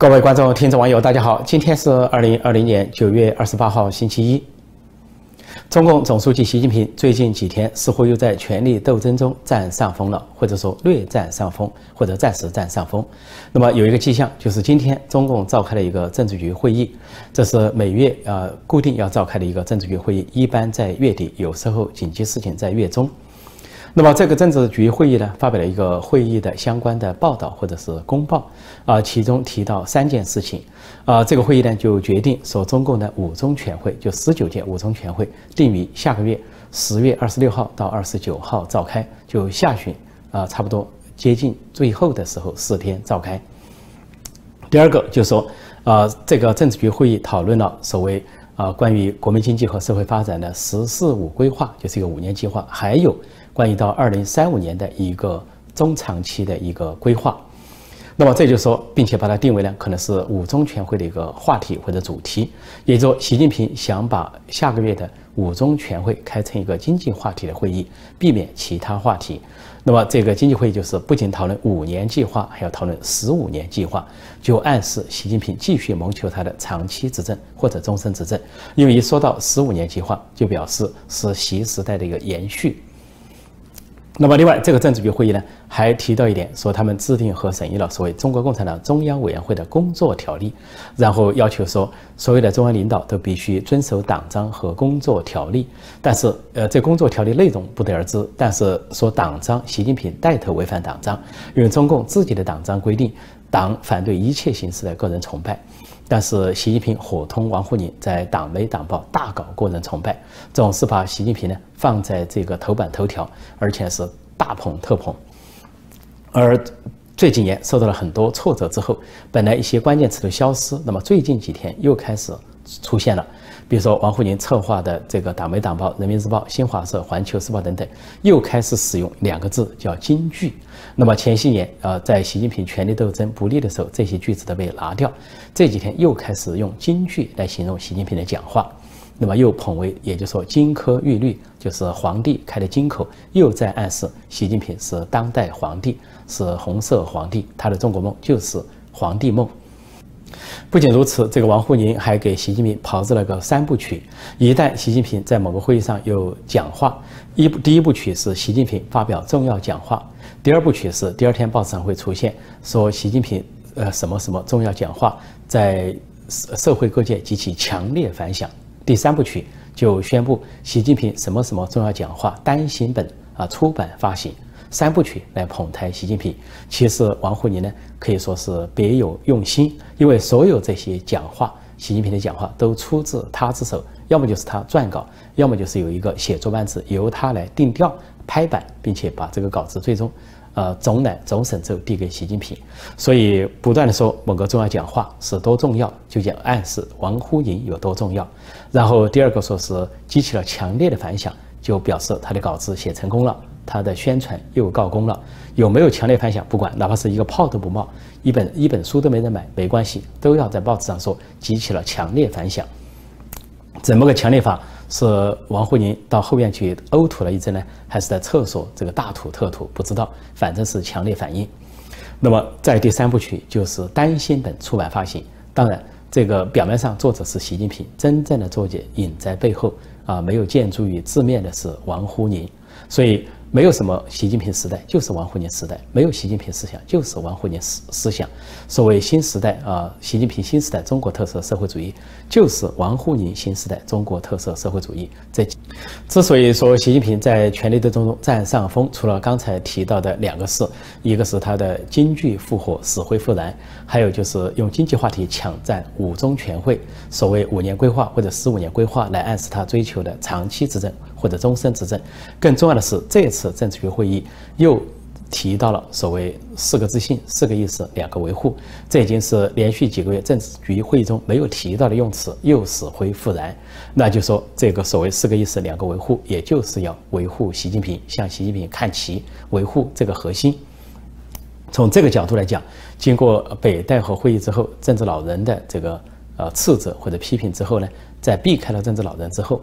各位观众、听众、网友，大家好！今天是二零二零年九月二十八号，星期一。中共总书记习近平最近几天似乎又在权力斗争中占上风了，或者说略占上风，或者暂时占上风。那么有一个迹象，就是今天中共召开了一个政治局会议，这是每月呃固定要召开的一个政治局会议，一般在月底，有时候紧急事情在月中。那么这个政治局会议呢，发表了一个会议的相关的报道或者是公报，啊，其中提到三件事情，啊，这个会议呢就决定说，中共的五中全会，就十九届五中全会定于下个月十月二十六号到二十九号召开，就下旬啊，差不多接近最后的时候四天召开。第二个就是说，啊，这个政治局会议讨论了所谓啊关于国民经济和社会发展的“十四五”规划，就是一个五年计划，还有。关于到二零三五年的一个中长期的一个规划，那么这就说，并且把它定为呢，可能是五中全会的一个话题或者主题。也就说，习近平想把下个月的五中全会开成一个经济话题的会议，避免其他话题。那么这个经济会议就是不仅讨论五年计划，还要讨论十五年计划，就暗示习近平继续谋求他的长期执政或者终身执政。因为一说到十五年计划，就表示是习时代的一个延续。那么，另外，这个政治局会议呢，还提到一点，说他们制定和审议了所谓中国共产党中央委员会的工作条例，然后要求说，所有的中央领导都必须遵守党章和工作条例。但是，呃，这工作条例内容不得而知。但是说党章，习近平带头违反党章，因为中共自己的党章规定，党反对一切形式的个人崇拜。但是习近平伙同王沪宁在党媒党报大搞个人崇拜，总是把习近平呢放在这个头版头条，而且是大捧特捧。而这几年受到了很多挫折之后，本来一些关键词都消失，那么最近几天又开始出现了。比如说，王沪宁策划的这个党媒党报《人民日报》、新华社、环球时报等等，又开始使用两个字，叫“京剧”。那么前些年，呃，在习近平权力斗争不利的时候，这些句子都被拿掉。这几天又开始用“京剧”来形容习近平的讲话，那么又捧为，也就是说，金科玉律，就是皇帝开的金口，又在暗示习近平是当代皇帝，是红色皇帝，他的中国梦就是皇帝梦。不仅如此，这个王沪宁还给习近平炮制了个三部曲。一旦习近平在某个会议上有讲话，一部第一部曲是习近平发表重要讲话，第二部曲是第二天报纸上会出现说习近平呃什么什么重要讲话，在社会各界激起强烈反响。第三部曲就宣布习近平什么什么重要讲话单行本啊出版发行。三部曲来捧台习近平，其实王沪宁呢可以说是别有用心，因为所有这些讲话，习近平的讲话都出自他之手，要么就是他撰稿，要么就是有一个写作班子由他来定调、拍板，并且把这个稿子最终，呃总揽总审之后递给习近平。所以不断的说某个重要讲话是多重要，就讲暗示王沪宁有多重要。然后第二个说是激起了强烈的反响，就表示他的稿子写成功了。他的宣传又告功了，有没有强烈反响不管，哪怕是一个炮都不冒，一本一本书都没人买，没关系，都要在报纸上说激起了强烈反响。怎么个强烈法？是王沪宁到后院去呕吐了一阵呢，还是在厕所这个大吐特吐？不知道，反正是强烈反应。那么在第三部曲就是单行本出版发行，当然这个表面上作者是习近平，真正的作者隐在背后啊，没有建筑于字面的是王沪宁，所以。没有什么习近平时代，就是王沪宁时代；没有习近平思想，就是王沪宁思思想。所谓新时代啊，习近平新时代中国特色社会主义，就是王沪宁新时代中国特色社会主义。这之所以说习近平在权力斗争中占上风，除了刚才提到的两个事，一个是他的京剧复活死灰复燃，还有就是用经济话题抢占五中全会，所谓五年规划或者十五年规划来暗示他追求的长期执政。或者终身执政，更重要的是，这次政治局会议又提到了所谓四个自信、四个意识、两个维护，这已经是连续几个月政治局会议中没有提到的用词，又死灰复燃。那就说这个所谓四个意识、两个维护，也就是要维护习近平，向习近平看齐，维护这个核心。从这个角度来讲，经过北戴河会议之后，政治老人的这个呃斥责或者批评之后呢？在避开了政治老人之后，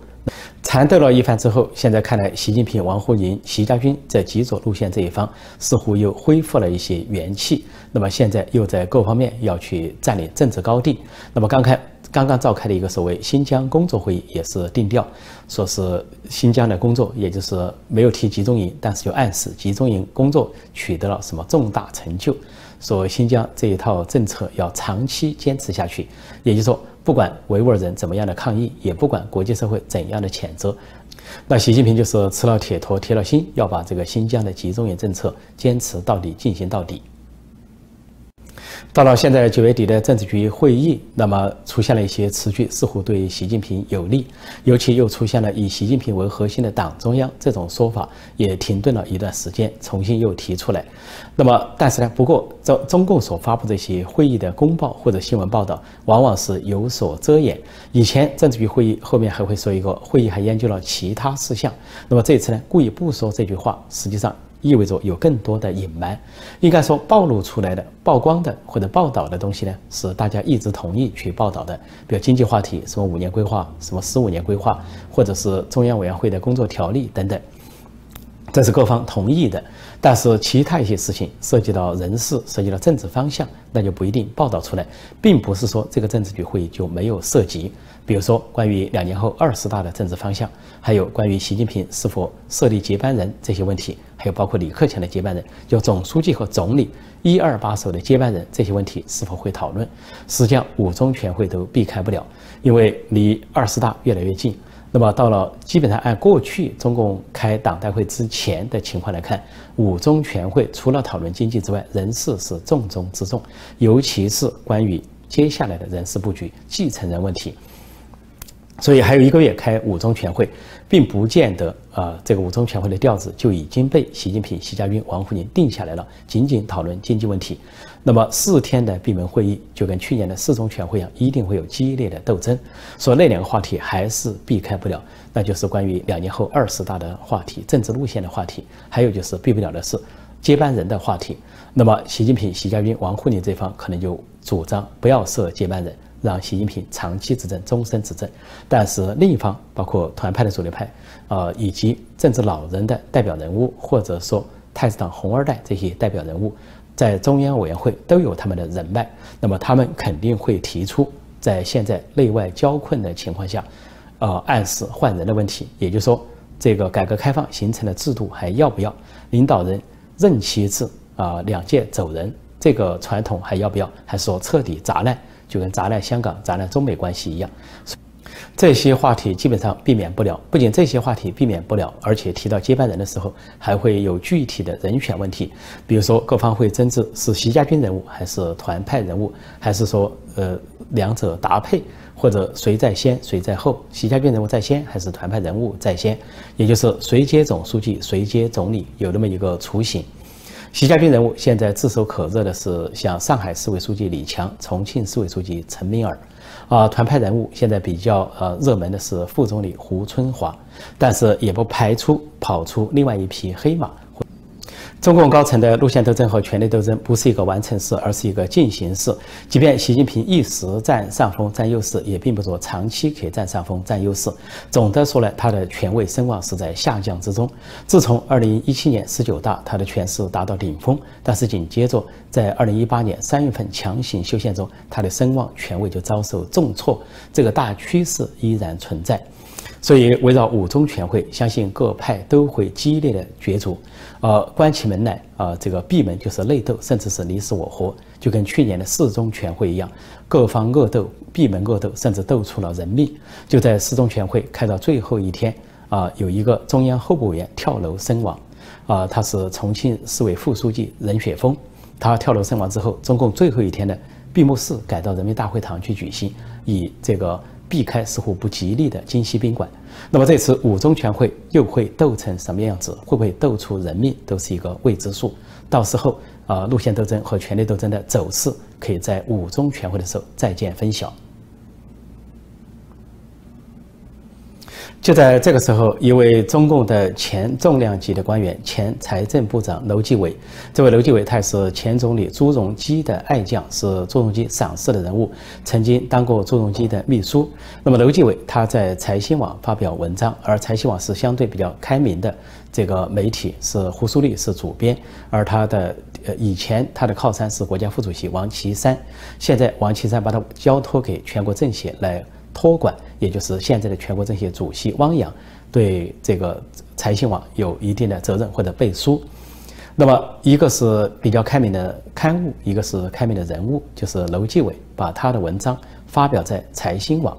缠斗了一番之后，现在看来，习近平、王沪宁、习家军在极左路线这一方似乎又恢复了一些元气。那么现在又在各方面要去占领政治高地。那么刚开刚刚召开的一个所谓新疆工作会议也是定调，说是新疆的工作，也就是没有提集中营，但是就暗示集中营工作取得了什么重大成就。说新疆这一套政策要长期坚持下去，也就是说。不管维吾尔人怎么样的抗议，也不管国际社会怎样的谴责，那习近平就是吃了铁托，铁了心，要把这个新疆的集中营政策坚持到底，进行到底。到了现在九月底的政治局会议，那么出现了一些词句，似乎对习近平有利，尤其又出现了以习近平为核心的党中央这种说法，也停顿了一段时间，重新又提出来。那么，但是呢，不过中中共所发布这些会议的公报或者新闻报道，往往是有所遮掩。以前政治局会议后面还会说一个会议还研究了其他事项，那么这次呢，故意不说这句话，实际上。意味着有更多的隐瞒，应该说暴露出来的、曝光的或者报道的东西呢，是大家一直同意去报道的，比如经济话题，什么五年规划、什么十五年规划，或者是中央委员会的工作条例等等，这是各方同意的。但是其他一些事情涉及到人事、涉及到政治方向，那就不一定报道出来，并不是说这个政治局会议就没有涉及。比如说关于两年后二十大的政治方向，还有关于习近平是否设立接班人这些问题，还有包括李克强的接班人，就总书记和总理一二把手的接班人这些问题是否会讨论，实际上五中全会都避开不了，因为离二十大越来越近。那么到了基本上按过去中共开党代会之前的情况来看，五中全会除了讨论经济之外，人事是重中之重，尤其是关于接下来的人事布局、继承人问题。所以还有一个月开五中全会，并不见得啊，这个五中全会的调子就已经被习近平、习家军、王沪宁定下来了，仅仅讨论经济问题。那么四天的闭门会议，就跟去年的四中全会一样，一定会有激烈的斗争。所以那两个话题还是避开不了，那就是关于两年后二十大的话题、政治路线的话题，还有就是避不了的是接班人的话题。那么习近平、习家军、王沪宁这方可能就主张不要设接班人。让习近平长期执政、终身执政，但是另一方包括团派的主流派，呃，以及政治老人的代表人物，或者说太子党红二代这些代表人物，在中央委员会都有他们的人脉，那么他们肯定会提出，在现在内外交困的情况下，呃，暗示换人的问题。也就是说，这个改革开放形成的制度还要不要？领导人任期制啊，两届走人这个传统还要不要？还是说彻底砸烂？就跟砸烂香港、砸烂中美关系一样，这些话题基本上避免不了。不仅这些话题避免不了，而且提到接班人的时候，还会有具体的人选问题。比如说，各方会争执是习家军人物还是团派人物，还是说呃两者搭配，或者谁在先谁在后，习家军人物在先还是团派人物在先，也就是谁接总书记谁接总理，有那么一个雏形。习家军人物现在炙手可热的是像上海市委书记李强、重庆市委书记陈敏尔，啊，团派人物现在比较呃热门的是副总理胡春华，但是也不排除跑出另外一匹黑马。中共高层的路线斗争和权力斗争不是一个完成式，而是一个进行式。即便习近平一时占上风、占优势，也并不说长期可以占上风、占优势。总的说来，他的权位声望是在下降之中。自从2017年十九大，他的权势达到顶峰，但是紧接着在2018年3月份强行修宪中，他的声望、权威就遭受重挫。这个大趋势依然存在。所以，围绕五中全会，相信各派都会激烈的角逐，呃，关起门来，啊，这个闭门就是内斗，甚至是你死我活，就跟去年的四中全会一样，各方恶斗，闭门恶斗，甚至斗出了人命。就在四中全会开到最后一天，啊，有一个中央候补委员跳楼身亡，啊，他是重庆市委副书记任雪峰，他跳楼身亡之后，中共最后一天的闭幕式改到人民大会堂去举行，以这个。避开似乎不吉利的京西宾馆，那么这次五中全会又会斗成什么样子？会不会斗出人命，都是一个未知数。到时候啊，路线斗争和权力斗争的走势，可以在五中全会的时候再见分晓。就在这个时候，一位中共的前重量级的官员，前财政部长楼继伟，这位楼继伟他是前总理朱镕基的爱将，是朱镕基赏识的人物，曾经当过朱镕基的秘书。那么楼继伟他在财新网发表文章，而财新网是相对比较开明的这个媒体，是胡苏立是主编，而他的呃以前他的靠山是国家副主席王岐山，现在王岐山把他交托给全国政协来。托管，也就是现在的全国政协主席汪洋，对这个财新网有一定的责任或者背书。那么，一个是比较开明的刊物，一个是开明的人物，就是楼继伟把他的文章发表在财新网。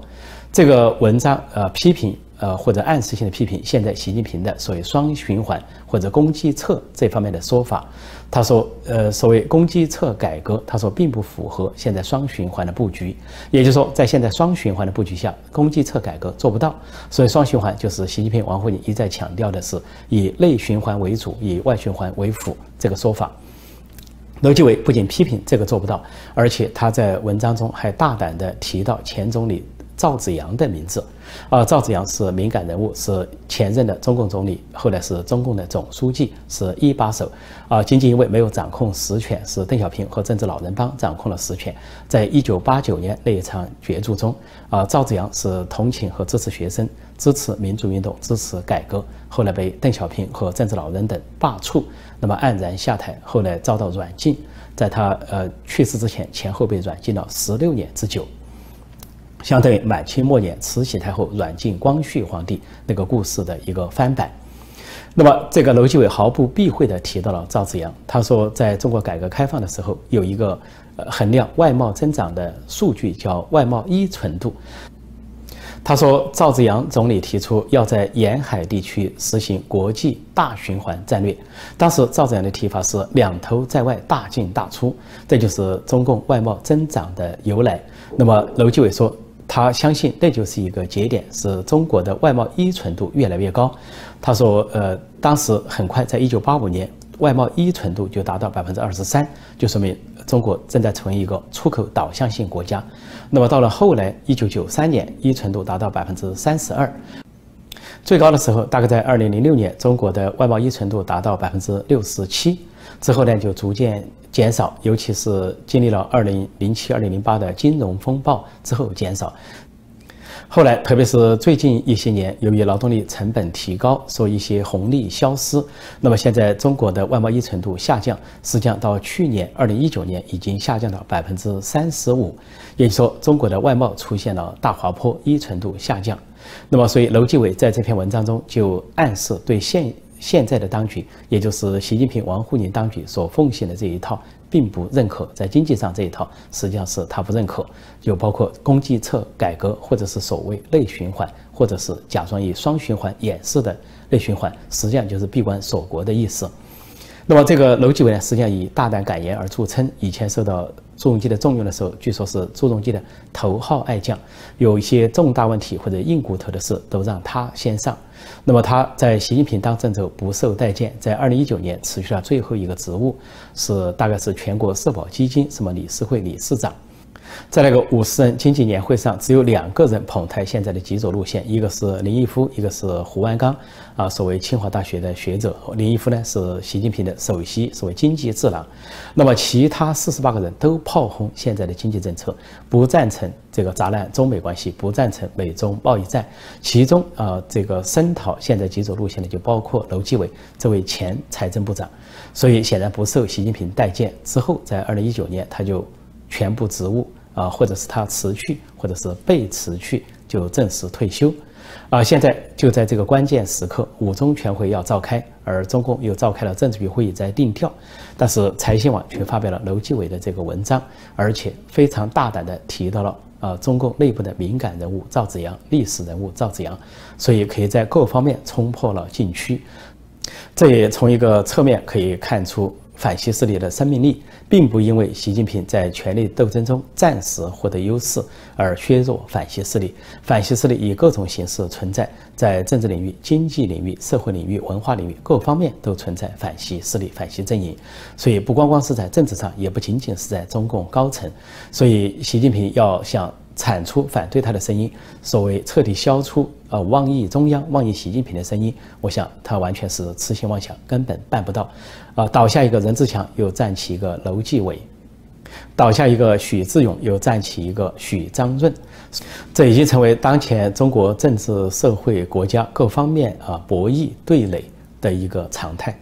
这个文章呃批评。呃，或者暗示性的批评现在习近平的所谓双循环或者攻击侧这方面的说法。他说，呃，所谓攻击侧改革，他说并不符合现在双循环的布局。也就是说，在现在双循环的布局下，攻击侧改革做不到。所以双循环就是习近平、王沪宁一再强调的是以内循环为主，以外循环为辅这个说法。楼继伟不仅批评这个做不到，而且他在文章中还大胆地提到前总理。赵紫阳的名字，啊，赵紫阳是敏感人物，是前任的中共总理，后来是中共的总书记，是一把手，啊，仅仅因为没有掌控实权，是邓小平和政治老人帮掌控了实权。在一九八九年那一场角逐中，啊，赵紫阳是同情和支持学生，支持民主运动，支持改革，后来被邓小平和政治老人等罢黜，那么黯然下台，后来遭到软禁，在他呃去世之前，前后被软禁了十六年之久。相当于满清末年慈禧太后软禁光绪皇帝那个故事的一个翻版。那么，这个楼继伟毫不避讳地提到了赵紫阳。他说，在中国改革开放的时候，有一个呃衡量外贸增长的数据叫外贸依存度。他说，赵紫阳总理提出要在沿海地区实行国际大循环战略。当时赵紫阳的提法是两头在外，大进大出，这就是中共外贸增长的由来。那么，楼继伟说。他相信那就是一个节点，是中国的外贸依存度越来越高。他说，呃，当时很快，在一九八五年，外贸依存度就达到百分之二十三，就说明中国正在成为一个出口导向性国家。那么到了后来，一九九三年，依存度达到百分之三十二，最高的时候大概在二零零六年，中国的外贸依存度达到百分之六十七，之后呢就逐渐。减少，尤其是经历了二零零七、二零零八的金融风暴之后减少。后来，特别是最近一些年，由于劳动力成本提高，所以一些红利消失。那么现在中国的外贸依存度下降，实际上到去年二零一九年已经下降到百分之三十五，也就是说，中国的外贸出现了大滑坡，依存度下降。那么，所以楼继伟在这篇文章中就暗示对现。现在的当局，也就是习近平、王沪宁当局所奉行的这一套，并不认可。在经济上这一套，实际上是他不认可。就包括供给侧改革，或者是所谓内循环，或者是假装以双循环掩饰的内循环，实际上就是闭关锁国的意思。那么这个楼继伟呢，实际上以大胆敢言而著称。以前受到朱镕基的重用的时候，据说是朱镕基的头号爱将，有一些重大问题或者硬骨头的事，都让他先上。那么他在习近平当政之后不受待见，在二零一九年辞去了最后一个职务，是大概是全国社保基金什么理事会理事长。在那个五十人经济年会上，只有两个人捧台现在的极左路线，一个是林毅夫，一个是胡万刚，啊，所谓清华大学的学者。林毅夫呢是习近平的首席所谓经济智囊。那么其他四十八个人都炮轰现在的经济政策，不赞成这个砸烂中美关系，不赞成美中贸易战。其中啊，这个声讨现在极左路线的就包括楼继伟这位前财政部长，所以显然不受习近平待见。之后在二零一九年他就全部职务。啊，或者是他辞去，或者是被辞去，就正式退休。啊，现在就在这个关键时刻，五中全会要召开，而中共又召开了政治局会议在定调。但是财新网却发表了楼继伟的这个文章，而且非常大胆地提到了啊中共内部的敏感人物赵紫阳，历史人物赵紫阳，所以可以在各方面冲破了禁区。这也从一个侧面可以看出。反西势力的生命力，并不因为习近平在权力斗争中暂时获得优势而削弱反西势力。反西势力以各种形式存在，在政治领域、经济领域、社会领域、文化领域各方面都存在反西势力、反西阵营。所以，不光光是在政治上，也不仅仅是在中共高层。所以，习近平要想。铲除反对他的声音，所谓彻底消除呃妄议中央、妄议习近平的声音，我想他完全是痴心妄想，根本办不到。啊，倒下一个任志强，又站起一个楼继伟；倒下一个许志勇，又站起一个许章润。这已经成为当前中国政治、社会、国家各方面啊博弈对垒的一个常态。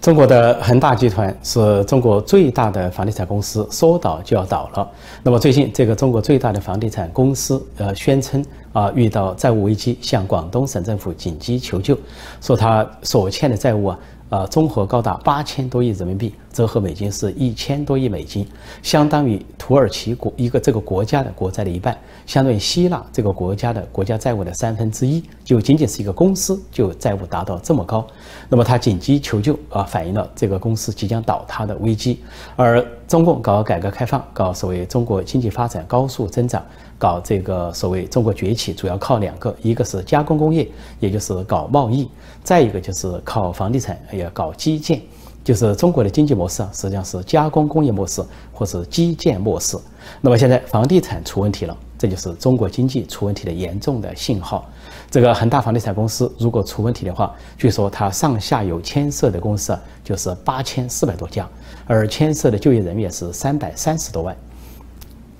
中国的恒大集团是中国最大的房地产公司，说倒就要倒了。那么最近，这个中国最大的房地产公司呃宣称啊遇到债务危机，向广东省政府紧急求救，说他所欠的债务啊。呃，综合高达八千多亿人民币，折合美金是一千多亿美金，相当于土耳其国一个这个国家的国债的一半，相当于希腊这个国家的国家债务的三分之一。就仅仅是一个公司，就债务达到这么高，那么他紧急求救啊，反映了这个公司即将倒塌的危机。而中共搞改革开放，搞所谓中国经济发展高速增长。搞这个所谓中国崛起，主要靠两个，一个是加工工业，也就是搞贸易；再一个就是靠房地产，也搞基建。就是中国的经济模式啊，实际上是加工工业模式或是基建模式。那么现在房地产出问题了，这就是中国经济出问题的严重的信号。这个恒大房地产公司如果出问题的话，据说它上下游牵涉的公司啊就是八千四百多家，而牵涉的就业人员是三百三十多万。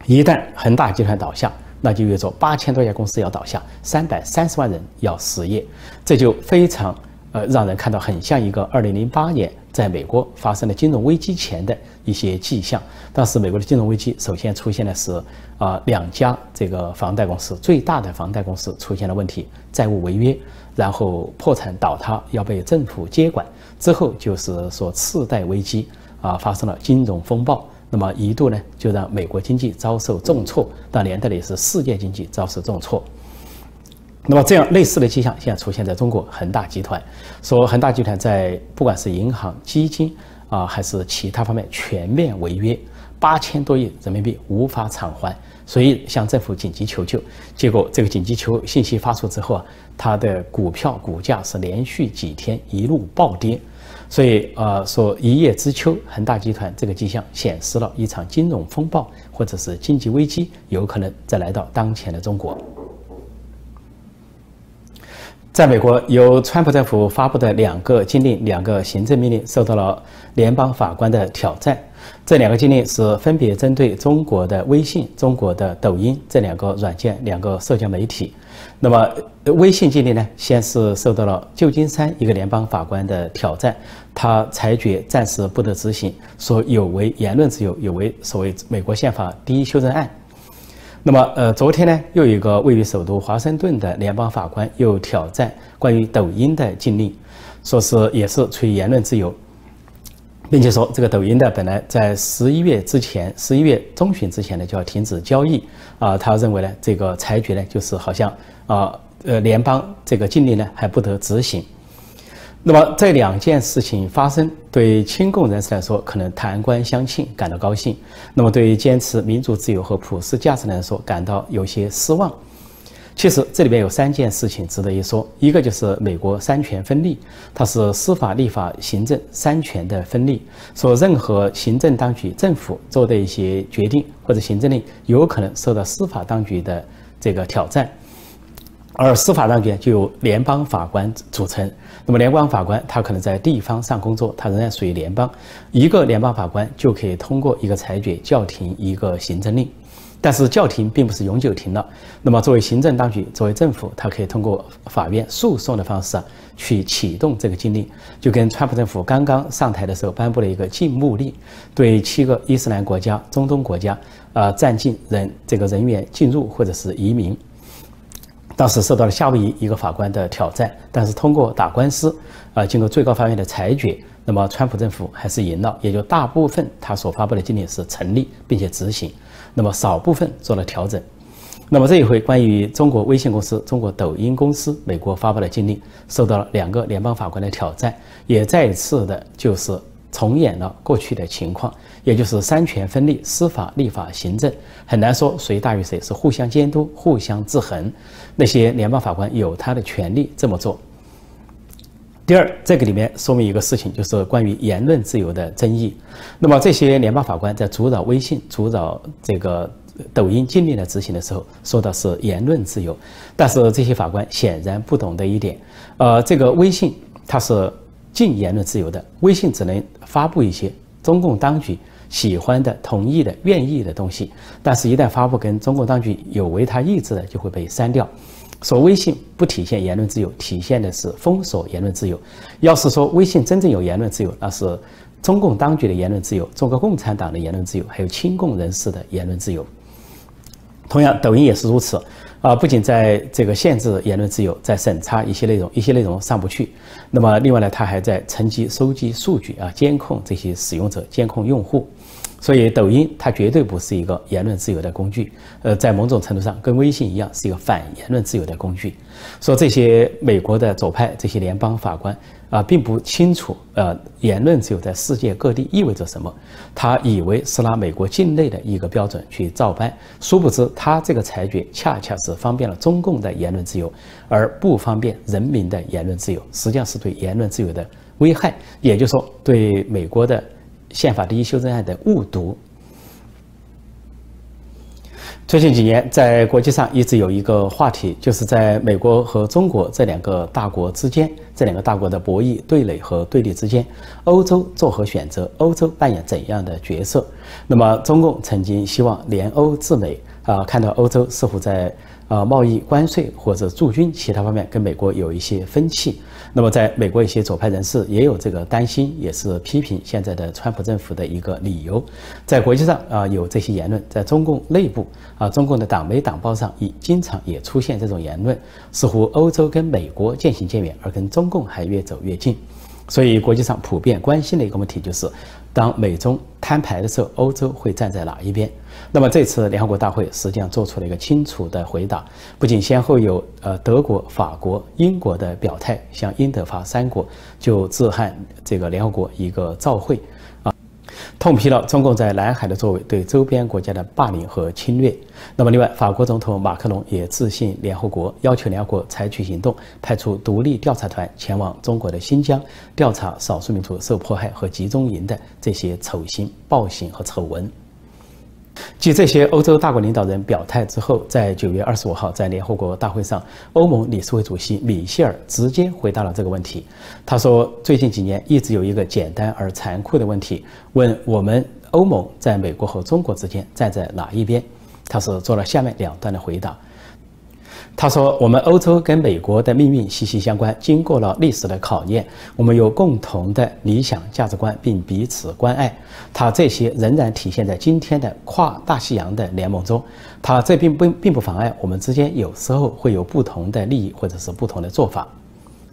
一旦恒大集团倒下，那就意味着八千多家公司要倒下，三百三十万人要失业，这就非常呃让人看到很像一个二零零八年在美国发生的金融危机前的一些迹象。当时美国的金融危机首先出现的是啊两家这个房贷公司最大的房贷公司出现了问题，债务违约，然后破产倒塌，要被政府接管。之后就是说次贷危机啊发生了金融风暴。那么一度呢，就让美国经济遭受重挫，但连带的也是世界经济遭受重挫。那么这样类似的迹象现在出现在中国恒大集团，说恒大集团在不管是银行、基金啊，还是其他方面全面违约，八千多亿人民币无法偿还，所以向政府紧急求救。结果这个紧急求信息发出之后啊，它的股票股价是连续几天一路暴跌。所以，呃，说一叶知秋，恒大集团这个迹象显示了一场金融风暴或者是经济危机有可能再来到当前的中国。在美国，由川普政府发布的两个禁令、两个行政命令受到了联邦法官的挑战。这两个禁令是分别针对中国的微信、中国的抖音这两个软件、两个社交媒体。那么，微信禁令呢，先是受到了旧金山一个联邦法官的挑战，他裁决暂时不得执行，说有违言论自由，有违所谓美国宪法第一修正案。那么，呃，昨天呢，又有一个位于首都华盛顿的联邦法官又挑战关于抖音的禁令，说是也是出于言论自由，并且说这个抖音的本来在十一月之前，十一月中旬之前呢就要停止交易啊，他认为呢这个裁决呢就是好像。啊，呃，联邦这个禁令呢还不得执行。那么这两件事情发生，对亲共人士来说可能弹冠相庆，感到高兴；那么对于坚持民主自由和普世价值来说，感到有些失望。其实这里边有三件事情值得一说，一个就是美国三权分立，它是司法、立法、行政三权的分立，说任何行政当局、政府做的一些决定或者行政令，有可能受到司法当局的这个挑战。而司法当局就由联邦法官组成，那么联邦法官他可能在地方上工作，他仍然属于联邦。一个联邦法官就可以通过一个裁决叫停一个行政令，但是叫停并不是永久停了。那么作为行政当局，作为政府，他可以通过法院诉讼的方式啊去启动这个禁令，就跟川普政府刚刚上台的时候颁布了一个禁牧令，对七个伊斯兰国家、中东国家啊暂禁人这个人员进入或者是移民。当时受到了夏威夷一个法官的挑战，但是通过打官司，啊，经过最高法院的裁决，那么川普政府还是赢了，也就大部分他所发布的禁令是成立并且执行，那么少部分做了调整。那么这一回关于中国微信公司、中国抖音公司，美国发布的禁令受到了两个联邦法官的挑战，也再一次的就是重演了过去的情况。也就是三权分立，司法、立法、行政很难说谁大于谁，是互相监督、互相制衡。那些联邦法官有他的权利这么做。第二，这个里面说明一个事情，就是关于言论自由的争议。那么这些联邦法官在主导微信、主导这个抖音禁令的执行的时候，说的是言论自由，但是这些法官显然不懂得一点，呃，这个微信它是禁言论自由的，微信只能发布一些中共当局喜欢的、同意的、愿意的东西，但是一旦发布跟中共当局有违他意志的，就会被删掉。说微信不体现言论自由，体现的是封锁言论自由。要是说微信真正有言论自由，那是中共当局的言论自由、中国共产党的言论自由，还有亲共人士的言论自由。同样，抖音也是如此啊！不仅在这个限制言论自由，在审查一些内容，一些内容上不去。那么，另外呢，它还在乘机收集数据啊，监控这些使用者，监控用户。所以，抖音它绝对不是一个言论自由的工具，呃，在某种程度上跟微信一样，是一个反言论自由的工具。说这些美国的左派这些联邦法官啊，并不清楚，呃，言论自由在世界各地意味着什么。他以为是拿美国境内的一个标准去照搬，殊不知他这个裁决恰恰是方便了中共的言论自由，而不方便人民的言论自由，实际上是对言论自由的危害，也就是说，对美国的。宪法第一修正案的误读。最近几年，在国际上一直有一个话题，就是在美国和中国这两个大国之间，这两个大国的博弈、对垒和对立之间，欧洲作何选择？欧洲扮演怎样的角色？那么，中共曾经希望联欧治美啊，看到欧洲似乎在。啊，贸易关税或者驻军其他方面跟美国有一些分歧，那么在美国一些左派人士也有这个担心，也是批评现在的川普政府的一个理由。在国际上啊，有这些言论，在中共内部啊，中共的党媒党报上也经常也出现这种言论，似乎欧洲跟美国渐行渐远，而跟中共还越走越近。所以国际上普遍关心的一个问题就是。当美中摊牌的时候，欧洲会站在哪一边？那么这次联合国大会实际上做出了一个清楚的回答，不仅先后有呃德国、法国、英国的表态，像英德法三国就致函这个联合国一个照会。啊痛批了中共在南海的作为，对周边国家的霸凌和侵略。那么，另外，法国总统马克龙也致信联合国，要求联合国采取行动，派出独立调查团前往中国的新疆，调查少数民族受迫害和集中营的这些丑行、暴行和丑闻。继这些欧洲大国领导人表态之后，在九月二十五号在联合国大会上，欧盟理事会主席米歇尔直接回答了这个问题。他说：“最近几年一直有一个简单而残酷的问题，问我们欧盟在美国和中国之间站在哪一边。”他是做了下面两段的回答。他说：“我们欧洲跟美国的命运息息相关，经过了历史的考验，我们有共同的理想价值观，并彼此关爱。他这些仍然体现在今天的跨大西洋的联盟中。他这并不并不妨碍我们之间有时候会有不同的利益或者是不同的做法。”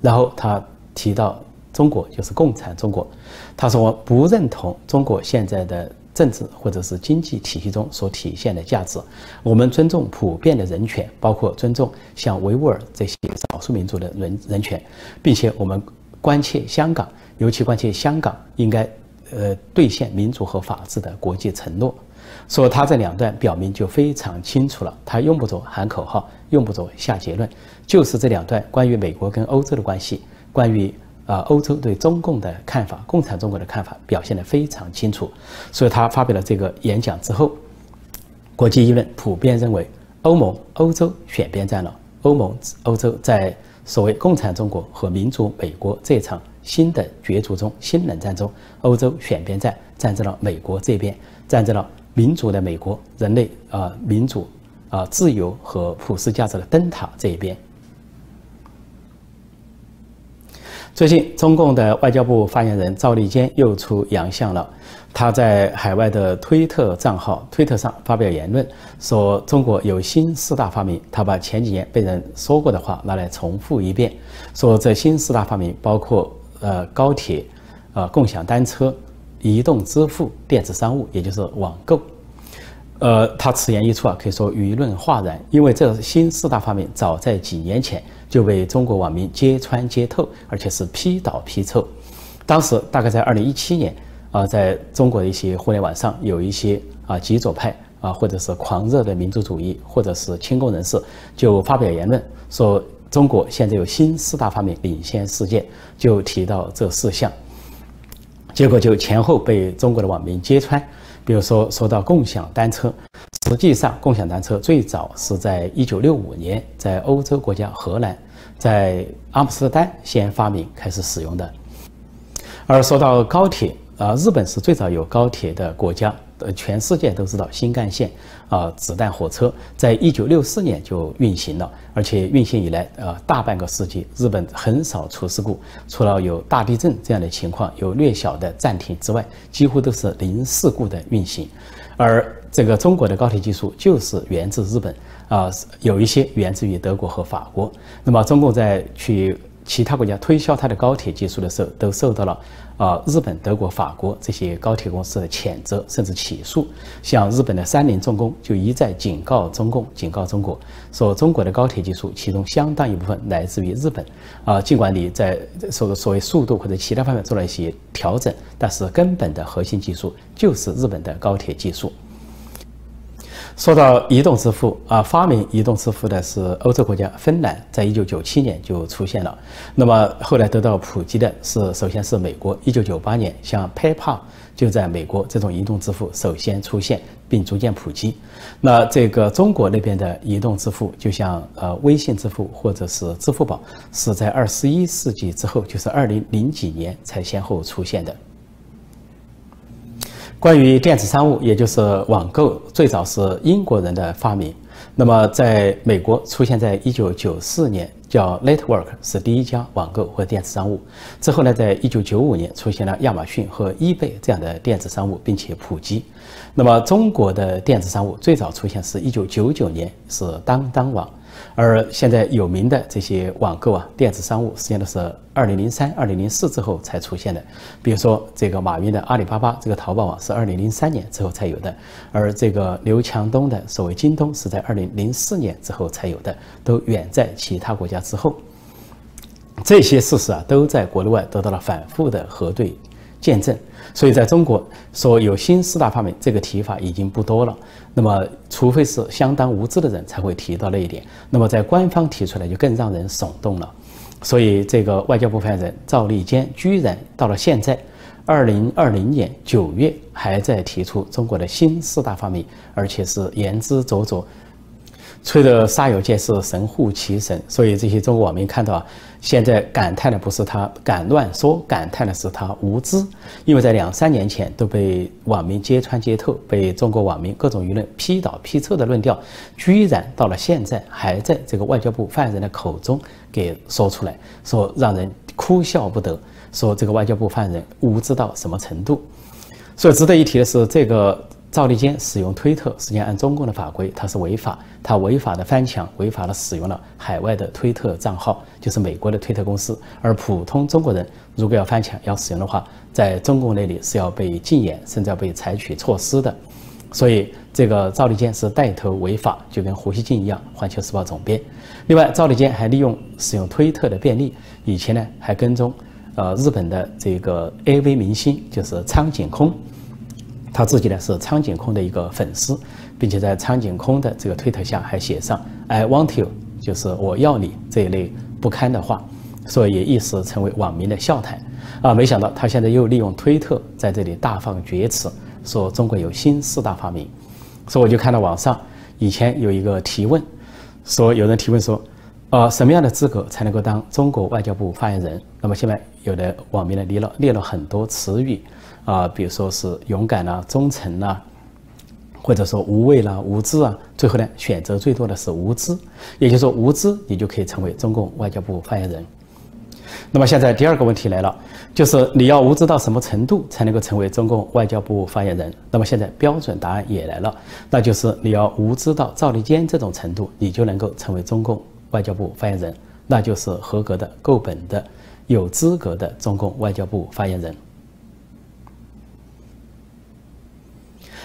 然后他提到中国，就是共产中国。他说：“我不认同中国现在的。”政治或者是经济体系中所体现的价值，我们尊重普遍的人权，包括尊重像维吾尔这些少数民族的人人权，并且我们关切香港，尤其关切香港应该呃兑现民主和法治的国际承诺。说他这两段表明就非常清楚了，他用不着喊口号，用不着下结论，就是这两段关于美国跟欧洲的关系，关于。啊，欧洲对中共的看法，共产中国的看法表现得非常清楚，所以他发表了这个演讲之后，国际舆论普遍认为欧盟、欧洲选边站了。欧盟、欧洲在所谓共产中国和民主美国这场新的角逐中、新冷战中，欧洲选边站，站在了美国这边，站在了民主的美国、人类啊民主啊自由和普世价值的灯塔这一边。最近，中共的外交部发言人赵立坚又出洋相了。他在海外的推特账号推特上发表言论，说中国有新四大发明。他把前几年被人说过的话拿来重复一遍，说这新四大发明包括呃高铁、呃共享单车、移动支付、电子商务，也就是网购。呃，他此言一出啊，可以说舆论哗然，因为这新四大发明早在几年前就被中国网民揭穿揭透，而且是批倒批臭。当时大概在二零一七年啊，在中国的一些互联网上，有一些啊极左派啊，或者是狂热的民族主义，或者是亲共人士，就发表言论说，中国现在有新四大发明领先世界，就提到这四项，结果就前后被中国的网民揭穿。比如说说到共享单车，实际上共享单车最早是在一九六五年在欧洲国家荷兰，在阿姆斯特丹先发明开始使用的。而说到高铁，啊，日本是最早有高铁的国家。呃，全世界都知道新干线啊，子弹火车在一九六四年就运行了，而且运行以来，呃，大半个世纪，日本很少出事故，除了有大地震这样的情况有略小的暂停之外，几乎都是零事故的运行。而这个中国的高铁技术就是源自日本啊，有一些源自于德国和法国。那么中共在去。其他国家推销它的高铁技术的时候，都受到了啊日本、德国、法国这些高铁公司的谴责，甚至起诉。像日本的三菱重工就一再警告中共，警告中国，说中国的高铁技术其中相当一部分来自于日本。啊，尽管你在所所谓速度或者其他方面做了一些调整，但是根本的核心技术就是日本的高铁技术。说到移动支付啊，发明移动支付的是欧洲国家芬兰，在一九九七年就出现了。那么后来得到普及的是，首先是美国，一九九八年像 PayPal 就在美国这种移动支付首先出现并逐渐普及。那这个中国那边的移动支付，就像呃微信支付或者是支付宝，是在二十一世纪之后，就是二零零几年才先后出现的。关于电子商务，也就是网购，最早是英国人的发明。那么，在美国出现在一九九四年，叫 Network 是第一家网购或电子商务。之后呢，在一九九五年出现了亚马逊和 eBay 这样的电子商务，并且普及。那么，中国的电子商务最早出现是一九九九年，是当当网。而现在有名的这些网购啊，电子商务实际上都是二零零三、二零零四之后才出现的。比如说，这个马云的阿里巴巴这个淘宝网是二零零三年之后才有的，而这个刘强东的所谓京东是在二零零四年之后才有的，都远在其他国家之后。这些事实啊，都在国内外得到了反复的核对。见证，所以在中国说有新四大发明这个提法已经不多了。那么，除非是相当无知的人才会提到那一点。那么，在官方提出来就更让人耸动了。所以，这个外交部发言人赵立坚居然到了现在，二零二零年九月还在提出中国的新四大发明，而且是言之凿凿。吹得煞有介事，神乎其神。所以这些中国网民看到啊，现在感叹的不是他敢乱说，感叹的是他无知。因为在两三年前都被网民揭穿揭透，被中国网民各种舆论批倒批臭的论调，居然到了现在还在这个外交部发言人的口中给说出来，说让人哭笑不得。说这个外交部发言人无知到什么程度？所以值得一提的是这个。赵立坚使用推特，实际上按中共的法规，他是违法，他违法的翻墙，违法的使用了海外的推特账号，就是美国的推特公司。而普通中国人如果要翻墙要使用的话，在中共那里是要被禁言，甚至要被采取措施的。所以这个赵立坚是带头违法，就跟胡锡进一样，环球时报总编。另外，赵立坚还利用使用推特的便利，以前呢还跟踪呃日本的这个 AV 明星，就是苍井空。他自己呢是苍井空的一个粉丝，并且在苍井空的这个推特下还写上 “I want you”，就是我要你这一类不堪的话，所以一时成为网民的笑谈。啊，没想到他现在又利用推特在这里大放厥词，说中国有新四大发明。所以我就看到网上以前有一个提问，说有人提问说，呃，什么样的资格才能够当中国外交部发言人？那么现在有的网民呢列了列了很多词语。啊，比如说是勇敢啦、忠诚啦，或者说无畏啦、无知啊，最后呢，选择最多的是无知，也就是说无知，你就可以成为中共外交部发言人。那么现在第二个问题来了，就是你要无知到什么程度才能够成为中共外交部发言人？那么现在标准答案也来了，那就是你要无知到赵立坚这种程度，你就能够成为中共外交部发言人，那就是合格的、够本的、有资格的中共外交部发言人。